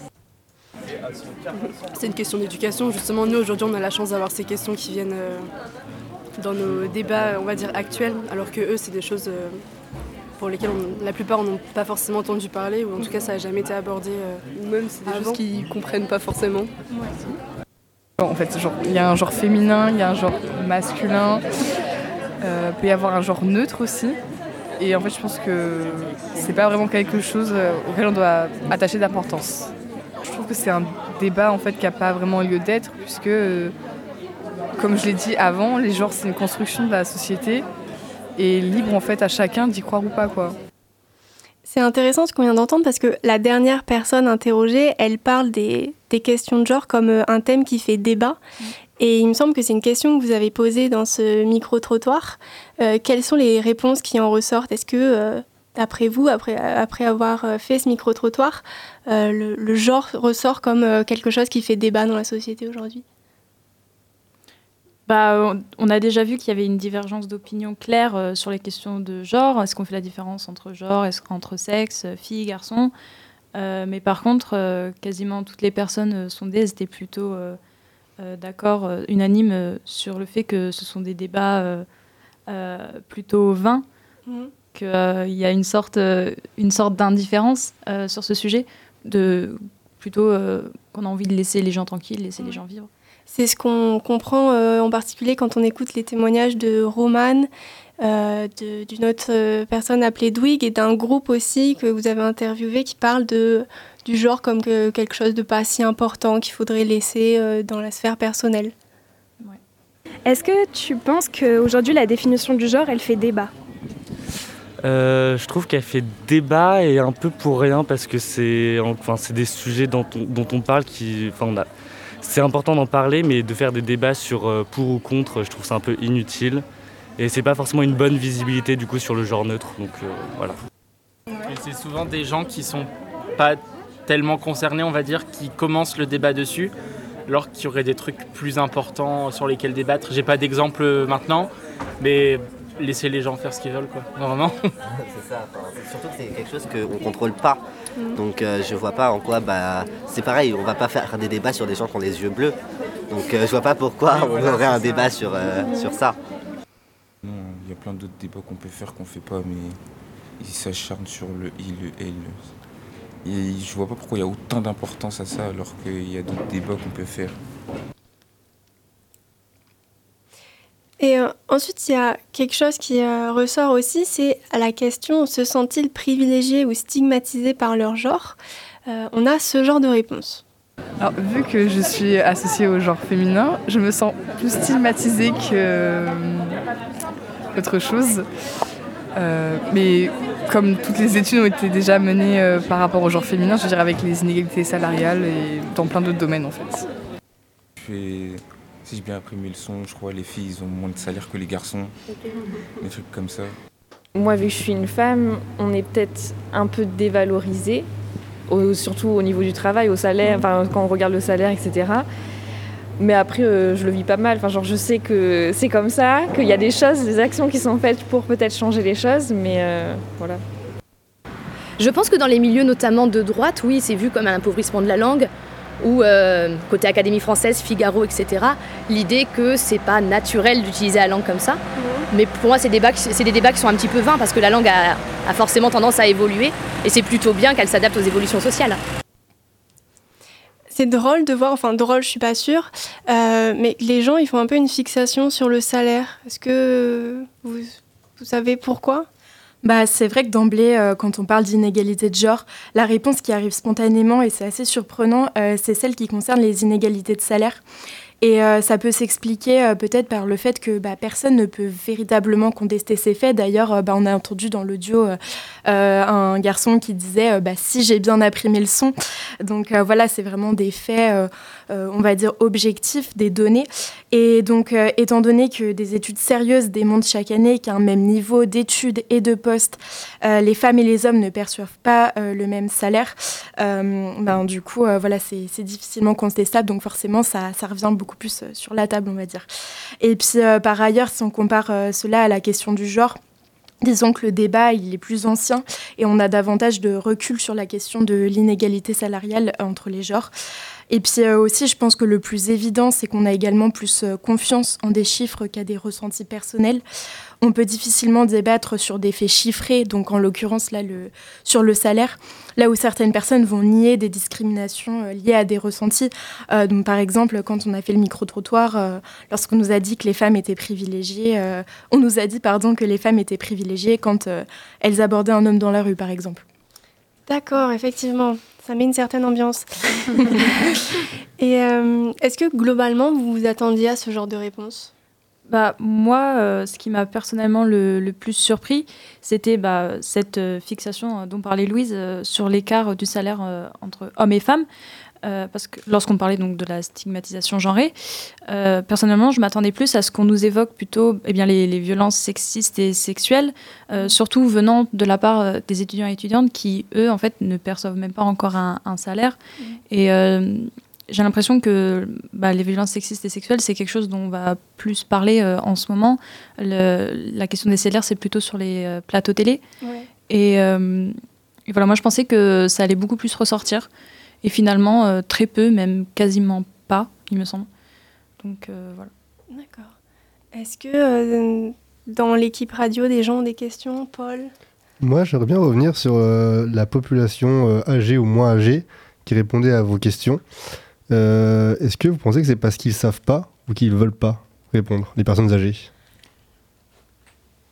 C'est une question d'éducation. Justement, nous, aujourd'hui, on a la chance d'avoir ces questions qui viennent euh, dans nos débats, on va dire, actuels, alors que eux, c'est des choses euh, pour lesquelles on- la plupart n'ont pas forcément entendu parler, ou en tout cas, ça n'a jamais été abordé. euh, Ou même, c'est des avant. choses qu'ils comprennent pas forcément. En fait, genre, il y a un genre féminin, il y a un genre masculin, euh, peut y avoir un genre neutre aussi. Et en fait, je pense que c'est pas vraiment quelque chose euh, auquel on doit attacher d'importance. Je trouve que c'est un débat en fait qui n'a pas vraiment lieu d'être, puisque, euh, comme je l'ai dit avant, les genres c'est une construction de la société et libre en fait à chacun d'y croire ou pas quoi. C'est intéressant ce qu'on vient d'entendre parce que la dernière personne interrogée, elle parle des, des questions de genre comme euh, un thème qui fait débat. Et il me semble que c'est une question que vous avez posée dans ce micro-trottoir. Euh, quelles sont les réponses qui en ressortent? Est-ce que, euh, d'après vous, après, avoir euh, fait ce micro-trottoir, euh, le, genre ressort comme quelque chose qui fait débat dans la société aujourd'hui? Bah, on- a déjà vu qu'il y avait une divergence d'opinion claire sur les questions de genre. Est-ce qu'on fait la différence entre genre, qu'entre sexe, filles, garçons? Mais par contre, quasiment toutes les personnes sondées étaient plutôt d'accord, euh, unanimes euh, sur le fait que ce sont des débats euh, euh, plutôt vains, Mhm. qu'il y a une sorte, euh, une sorte d'indifférence euh, sur ce sujet, de plutôt euh, qu'on a envie de laisser les gens tranquilles, laisser les gens vivre. C'est ce qu'on comprend en particulier quand on écoute les témoignages de Roman, d'une autre personne appelée Dwig et d'un groupe aussi que vous avez interviewé qui parle de, du genre comme que quelque chose de pas si important qu'il faudrait laisser dans la sphère personnelle. Est-ce que tu penses qu'aujourd'hui la définition du genre, elle fait débat? Euh, je trouve qu'elle fait débat et un peu pour rien parce que c'est enfin, des sujets dont on, dont on parle qui. Enfin, c'est important d'en parler, mais de faire des débats sur euh, pour ou contre, je trouve ça un peu inutile. Et c'est pas forcément une bonne visibilité du coup sur le genre neutre. Donc euh, voilà. C'est souvent des gens qui sont pas tellement concernés, on va dire, qui commencent le débat dessus, alors qu'il y aurait des trucs plus importants sur lesquels débattre. J'ai pas d'exemple maintenant, mais laisser les gens faire ce qu'ils veulent, quoi. Vraiment. c'est ça. surtout que c'est quelque chose qu'on ne contrôle pas. Mm. Donc euh, je vois pas en quoi, bah, c'est pareil, on va pas faire des débats sur des gens qui ont les yeux bleus. Donc euh, je vois pas pourquoi on aurait un débat sur, euh, sur ça. Il y a plein d'autres débats qu'on peut faire qu'on fait pas, mais ils s'acharnent sur le il, le elle. Et je vois pas pourquoi il y a autant d'importance à ça alors qu'il y a d'autres débats qu'on peut faire. Et euh, ensuite, il y a quelque chose qui euh, ressort aussi, c'est à la question se sentent-ils privilégiés ou stigmatisés par leur genre? Euh, On a ce genre de réponse. Alors, vu que je suis associée au genre féminin, je me sens plus stigmatisée que autre chose. mais comme toutes les études ont été déjà menées par rapport au genre féminin, je veux dire avec les inégalités salariales et dans plein d'autres domaines en fait si j'ai bien imprimé le son, je crois les filles ils ont moins de salaire que les garçons. Des trucs comme ça. Moi, vu que je suis une femme, on est peut-être un peu dévalorisé, surtout au niveau du travail, au salaire, enfin, quand on regarde le salaire, etc. Mais après, euh, je le vis pas mal. Enfin, genre, je sais que c'est comme ça, qu'il y a des choses, des actions qui sont faites pour peut-être changer les choses, mais euh, voilà. Je pense que dans les milieux notamment de droite, oui, c'est vu comme un appauvrissement de la langue ou euh, côté Académie française, Figaro, etc. L'idée que c'est pas naturel d'utiliser la langue comme ça. Mais pour moi, c'est des débats qui sont un petit peu vains parce que la langue a, forcément tendance à évoluer et c'est plutôt bien qu'elle s'adapte aux évolutions sociales. C'est drôle de voir, enfin drôle, je suis pas sûre, euh, mais les gens ils font un peu une fixation sur le salaire. Est-ce que vous, savez pourquoi? Bah, c'est vrai que d'emblée, euh, quand on parle d'inégalité de genre, la réponse qui arrive spontanément, et c'est assez surprenant, euh, c'est celle qui concerne les inégalités de salaire. Et euh, ça peut s'expliquer euh, peut-être par le fait que bah, personne ne peut véritablement contester ces faits. D'ailleurs, euh, bah, on a entendu dans l'audio un garçon qui disait bah, si j'ai bien imprimé le son. Donc voilà, c'est vraiment des faits, on va dire, objectifs, des données. Et donc, étant donné que des études sérieuses démontrent chaque année qu'à un même niveau d'études et de postes, les femmes et les hommes ne perçoivent pas le même salaire, ben, du coup, voilà, c'est difficilement contestable. Donc forcément, ça, ça revient beaucoup plus euh, sur la table, on va dire. Et puis, euh, par ailleurs, si on compare euh, cela à la question du genre, Disons que le débat il est plus ancien et on a davantage de recul sur la question de l'inégalité salariale entre les genres. Et puis aussi, je pense que le plus évident, c'est qu'on a également plus confiance en des chiffres qu'à des ressentis personnels on peut difficilement débattre sur des faits chiffrés, donc en l'occurrence là sur le salaire, là où certaines personnes vont nier des discriminations euh, liées à des ressentis. Euh, donc par exemple, quand on a fait le micro-trottoir, euh, lorsqu'on nous a dit que les femmes étaient privilégiées, on nous a dit pardon que les femmes étaient privilégiées quand elles abordaient un homme dans la rue, par exemple. D'accord, effectivement, ça met une certaine ambiance. Et est-ce que globalement vous vous attendiez à ce genre de réponse? Bah, moi, euh, ce qui m'a personnellement le, plus surpris, c'était bah, cette euh, fixation euh, dont parlait Louise sur l'écart du salaire entre hommes et femmes. Parce que lorsqu'on parlait donc de la stigmatisation genrée, personnellement, je m'attendais plus à ce qu'on nous évoque plutôt eh bien, les, violences sexistes et sexuelles, surtout venant de la part des étudiants et étudiantes qui, eux, en fait, ne perçoivent même pas encore un, salaire. Mmh. Et j'ai l'impression que bah, les violences sexistes et sexuelles, c'est quelque chose dont on va plus parler euh, en ce moment. la question des salaires, c'est plutôt sur les euh, plateaux télé. Euh, et, voilà, moi, je pensais que ça allait beaucoup plus ressortir. Et finalement, très peu, même quasiment pas, il me semble. Donc voilà. D'accord. Est-ce que dans l'équipe radio, des gens ont des questions, Paul? Moi, j'aimerais bien revenir sur la population âgée ou moins âgée qui répondait à vos questions. Euh, Est-ce que vous pensez que c'est parce qu'ils savent pas ou qu'ils veulent pas répondre, les personnes âgées?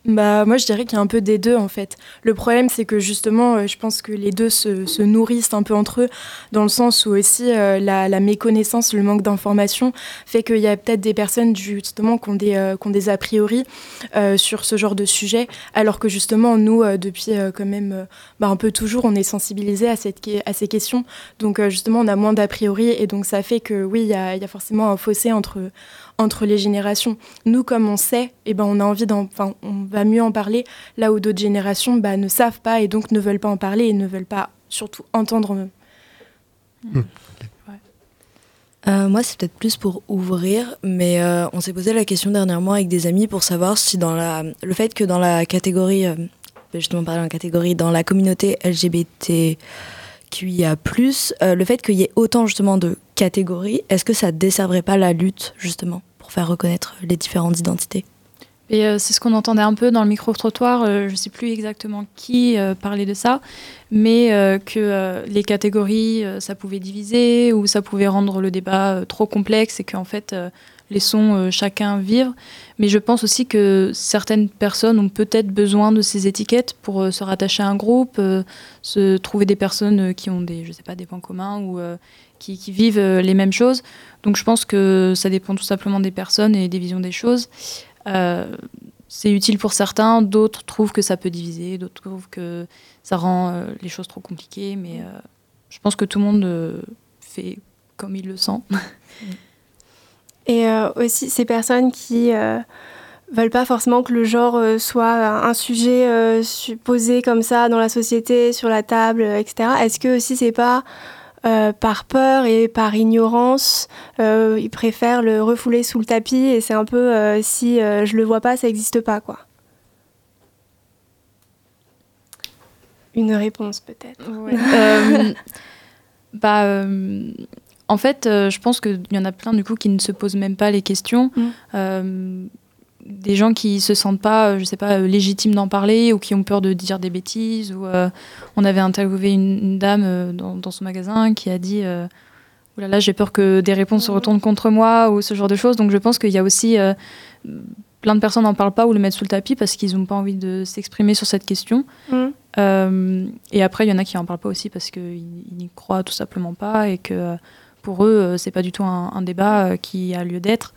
Bah, moi, je dirais qu'il y a un peu des deux, en fait. Le problème, c'est que justement, euh, je pense que les deux se, se nourrissent un peu entre eux, dans le sens où aussi euh, la, méconnaissance, le manque d'information fait qu'il y a peut-être des personnes, justement, qui ont des, euh, a priori sur ce genre de sujet, alors que justement, nous, depuis quand même bah, un peu toujours, on est sensibilisés à, ces questions. Donc, justement, on a moins d'a priori, et donc ça fait que, oui, il y a, il y a forcément un fossé entre entre les générations. Nous, comme on sait, eh ben, on a envie d'en, enfin, on va mieux en parler, là où d'autres générations bah, ne savent pas et donc ne veulent pas en parler et ne veulent pas surtout entendre. Euh, moi, c'est peut-être plus pour ouvrir, mais euh, on s'est posé la question dernièrement avec des amis pour savoir si dans la, le fait que dans la catégorie, euh, justement parler en catégorie, dans la communauté LGBTQIA+, euh, le fait qu'il y ait autant justement de catégories, est-ce que ça desserverait pas la lutte justement? Faire reconnaître les différentes identités. Et euh, c'est ce qu'on entendait un peu dans le micro-trottoir, euh, je ne sais plus exactement qui euh, parlait de ça, mais que les catégories, ça pouvait diviser ou ça pouvait rendre le débat trop complexe et qu'en fait, laissons euh, chacun vivre. Mais je pense aussi que certaines personnes ont peut-être besoin de ces étiquettes pour euh, se rattacher à un groupe, euh, se trouver des personnes qui ont des, je sais pas, des points communs ou qui, qui vivent les mêmes choses. Donc je pense que ça dépend tout simplement des personnes et des visions des choses. Euh, c'est utile pour certains, d'autres trouvent que ça peut diviser, d'autres trouvent que ça rend les choses trop compliquées, mais euh, je pense que tout le monde fait comme il le sent. Et euh, aussi ces personnes qui euh, veulent pas forcément que le genre euh, soit un sujet su- posé comme ça dans la société, sur la table, etc. Est-ce que aussi c'est pas par peur et par ignorance, ils préfèrent le refouler sous le tapis et c'est un peu si je le vois pas, ça n'existe pas quoi? Une réponse peut-être. Bah, en fait, euh, je pense qu'il y en a plein du coup qui ne se posent même pas les questions. Euh, des gens qui se sentent pas, euh, je sais pas, légitimes d'en parler ou qui ont peur de dire des bêtises. Ou euh, on avait interviewé une, une dame dans, dans son magasin qui a dit. Là là, j'ai peur que des réponses se retournent contre moi ou ce genre de choses. Donc je pense qu'il y a aussi euh, plein de personnes n'en parlent pas ou le mettent sous le tapis parce qu'ils n'ont pas envie de s'exprimer sur cette question. Mm. Euh, et après, il y en a qui en parlent pas aussi parce qu'ils ils n'y croient tout simplement pas et que pour eux, euh, c'est pas du tout un, un débat euh, qui a lieu d'être.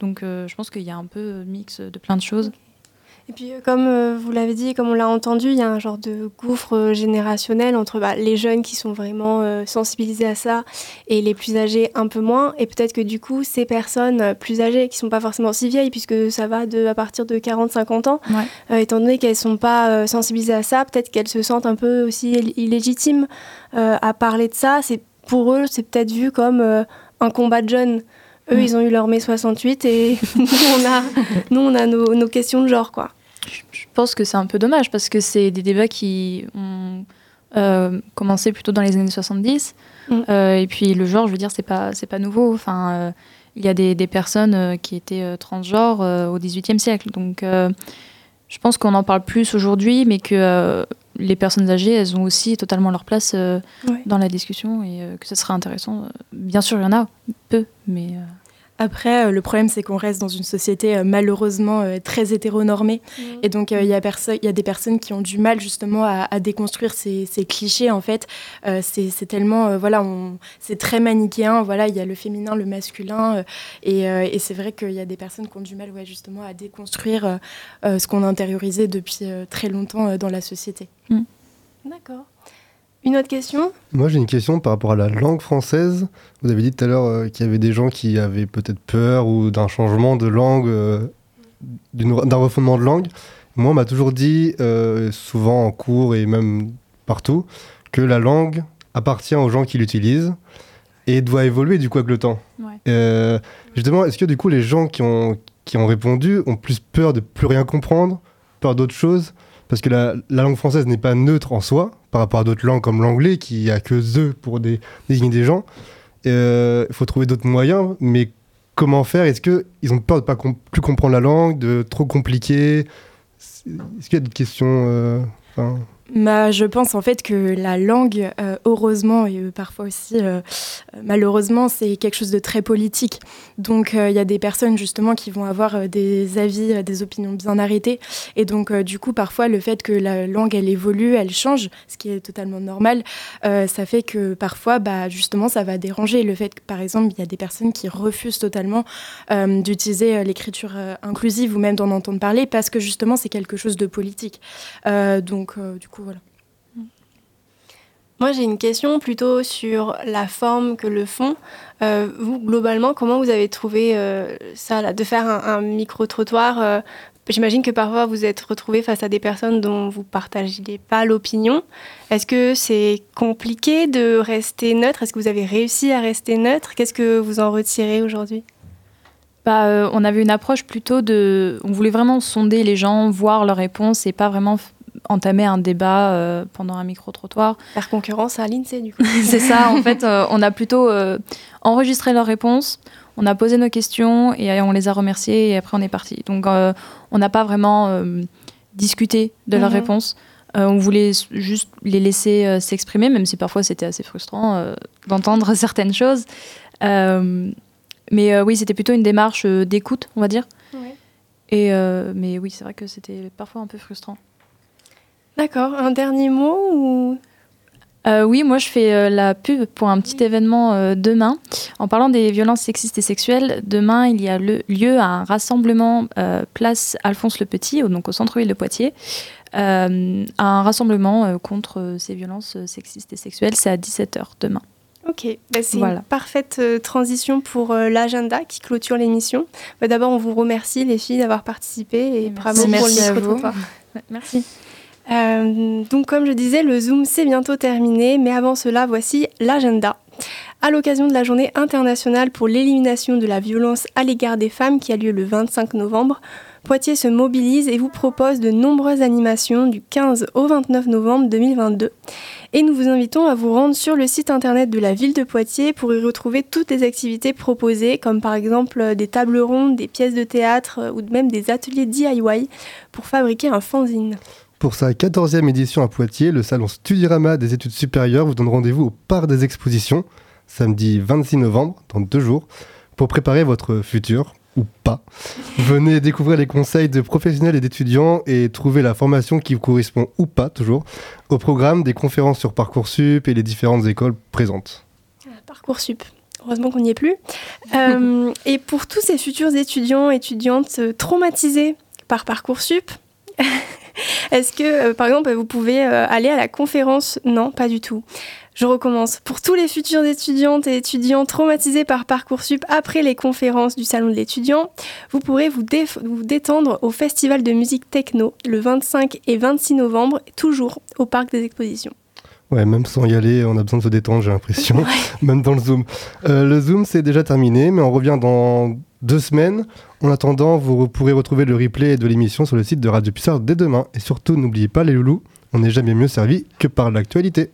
Donc, euh, je pense qu'il y a un peu mix de plein de choses. Et puis, comme vous l'avez dit, comme on l'a entendu, il y a un genre de gouffre générationnel entre bah, les jeunes qui sont vraiment euh, sensibilisés à ça et les plus âgés un peu moins. Et peut-être que du coup, ces personnes plus âgées, qui sont pas forcément si vieilles, puisque ça va de, à partir de 40-50 ans, euh, étant donné qu'elles sont pas euh, sensibilisées à ça, peut-être qu'elles se sentent un peu aussi ill- illégitimes à parler de ça. C'est pour eux, c'est peut-être vu comme euh, un combat de jeunes. Eux, Mm. ils ont eu leur mai 68 et nous, on a, nous, on a nos, nos questions de genre, quoi. Je pense que c'est un peu dommage parce que c'est des débats qui ont euh, commencé plutôt dans les années 70. Mm. Euh, et puis le genre, je veux dire, c'est pas, c'est pas nouveau. Enfin, il y a des, des personnes qui étaient transgenres au XVIIIe siècle. Donc je pense qu'on en parle plus aujourd'hui, mais que les personnes âgées, elles ont aussi totalement leur place euh, Ouais. dans la discussion et euh, que ce serait intéressant. Bien sûr, il y en a peu, mais. Après, euh, le problème, c'est qu'on reste dans une société euh, malheureusement euh, très hétéronormée. Et donc, euh, il y, a y des personnes qui ont du mal justement à, à déconstruire ces, ces clichés, en fait. Euh, c'est tellement, euh, voilà, c'est très manichéen. Voilà, il y a le féminin, le masculin. euh, et euh, et c'est vrai qu'il y a des personnes qui ont du mal, ouais, justement, à déconstruire euh, euh, ce qu'on a intériorisé depuis euh, très longtemps euh, dans la société. D'accord. Une autre question Moi, j'ai une question par rapport à la langue française. Vous avez dit tout à l'heure euh, qu'il y avait des gens qui avaient peut-être peur ou d'un changement de langue, euh, d'un refondement de langue. Moi, on m'a toujours dit, euh, souvent en cours et même partout, que la langue appartient aux gens qui l'utilisent et doit évoluer du coup avec le temps. Ouais. Euh, justement, est-ce que du coup les gens qui ont, qui ont répondu ont plus peur de plus rien comprendre, peur d'autres choses Parce que la, la langue française n'est pas neutre en soi par rapport à d'autres langues comme l'anglais qui a que the pour dé- désigner des gens. Il faut trouver d'autres moyens, mais comment faire? Est-ce qu'ils ont peur de pas com- plus comprendre la langue, de trop compliquer? Est-ce qu'il y a d'autres questions euh, bah, Je pense en fait que la langue, euh, heureusement et euh, parfois aussi euh, malheureusement, c'est quelque chose de très politique. Donc il y a des personnes justement qui vont avoir des avis, des opinions bien arrêtées. Et donc du coup, parfois, le fait que la langue, elle évolue, elle change, ce qui est totalement normal, ça fait que parfois, bah, justement, ça va déranger. Le fait que, par exemple, il y a des personnes qui refusent totalement d'utiliser l'écriture inclusive ou même d'en entendre parler parce que justement, c'est quelque chose de politique. donc du coup, voilà. Moi, j'ai une question plutôt sur la forme que le fond. Euh, vous, globalement, comment vous avez trouvé euh, ça, là, de faire un, micro-trottoir euh, J'imagine que parfois vous êtes retrouvé face à des personnes dont vous ne partagez pas l'opinion. Est-ce que c'est compliqué de rester neutre? Est-ce que vous avez réussi à rester neutre? Qu'est-ce que vous en retirez aujourd'hui? Bah, On avait une approche plutôt de... On voulait vraiment sonder les gens, voir leurs réponses et pas vraiment entamer un débat euh, pendant un micro-trottoir. Faire concurrence à l'INSEE, du coup. c'est ça, en fait, euh, on a plutôt euh, enregistré leurs réponses, on a posé nos questions et on les a remerciés et après on est parti. Donc on n'a pas vraiment discuté de leurs mhm. réponses. on voulait juste les laisser s'exprimer, même si parfois c'était assez frustrant d'entendre certaines choses. mais oui, c'était plutôt une démarche d'écoute, on va dire. Et, mais oui, c'est vrai que c'était parfois un peu frustrant. D'accord. Un dernier mot ou? Euh, oui, moi je fais euh, la pub pour un petit événement euh, demain. En parlant des violences sexistes et sexuelles, demain il y a le, lieu à un rassemblement place Alphonse le Petit, donc au centre-ville de Poitiers. un rassemblement contre ces violences sexistes et sexuelles. C'est à 17h demain. Ok, bah, c'est une parfaite transition pour l'agenda qui clôture l'émission. Bah, d'abord, on vous remercie les filles d'avoir participé et bravo pour le micro Merci. Euh, donc comme je disais, le Zoom c'est bientôt terminé, mais avant cela, voici l'agenda. À l'occasion de la journée internationale pour l'élimination de la violence à l'égard des femmes qui a lieu le 25 novembre, Poitiers se mobilise et vous propose de nombreuses animations du 15 au 29 novembre 2022. Et nous vous invitons à vous rendre sur le site internet de la ville de Poitiers pour y retrouver toutes les activités proposées, comme par exemple des tables rondes, des pièces de théâtre ou même des ateliers DIY pour fabriquer un fanzine. Pour sa 14e édition à Poitiers, le salon Studirama des études supérieures vous donne rendez-vous au Parc des Expositions, samedi 26 novembre, dans deux jours, pour préparer votre futur, ou pas. Venez découvrir les conseils de professionnels et d'étudiants et trouver la formation qui vous correspond ou pas, toujours, au programme des conférences sur Parcoursup et les différentes écoles présentes. Parcoursup. Heureusement qu'on n'y est plus. Euh, et pour tous ces futurs étudiants, étudiantes traumatisés par Parcoursup, Est-ce que, euh, par exemple, vous pouvez euh, aller à la conférence? Non, pas du tout. Je recommence. Pour tous les futurs étudiantes et étudiants traumatisés par Parcoursup après les conférences du Salon de l'étudiant, vous pourrez vous, vous, détendre au Festival de musique techno le 25 et 26 novembre, toujours au Parc des Expositions. Ouais, même sans y aller, on a besoin de se détendre, j'ai l'impression, même dans le Zoom. Euh, le Zoom, c'est déjà terminé, mais on revient dans deux semaines. En attendant, vous pourrez retrouver le replay de l'émission sur le site de Radio Pulsar dès demain. Et surtout, n'oubliez pas les loulous, on n'est jamais mieux servi que par l'actualité.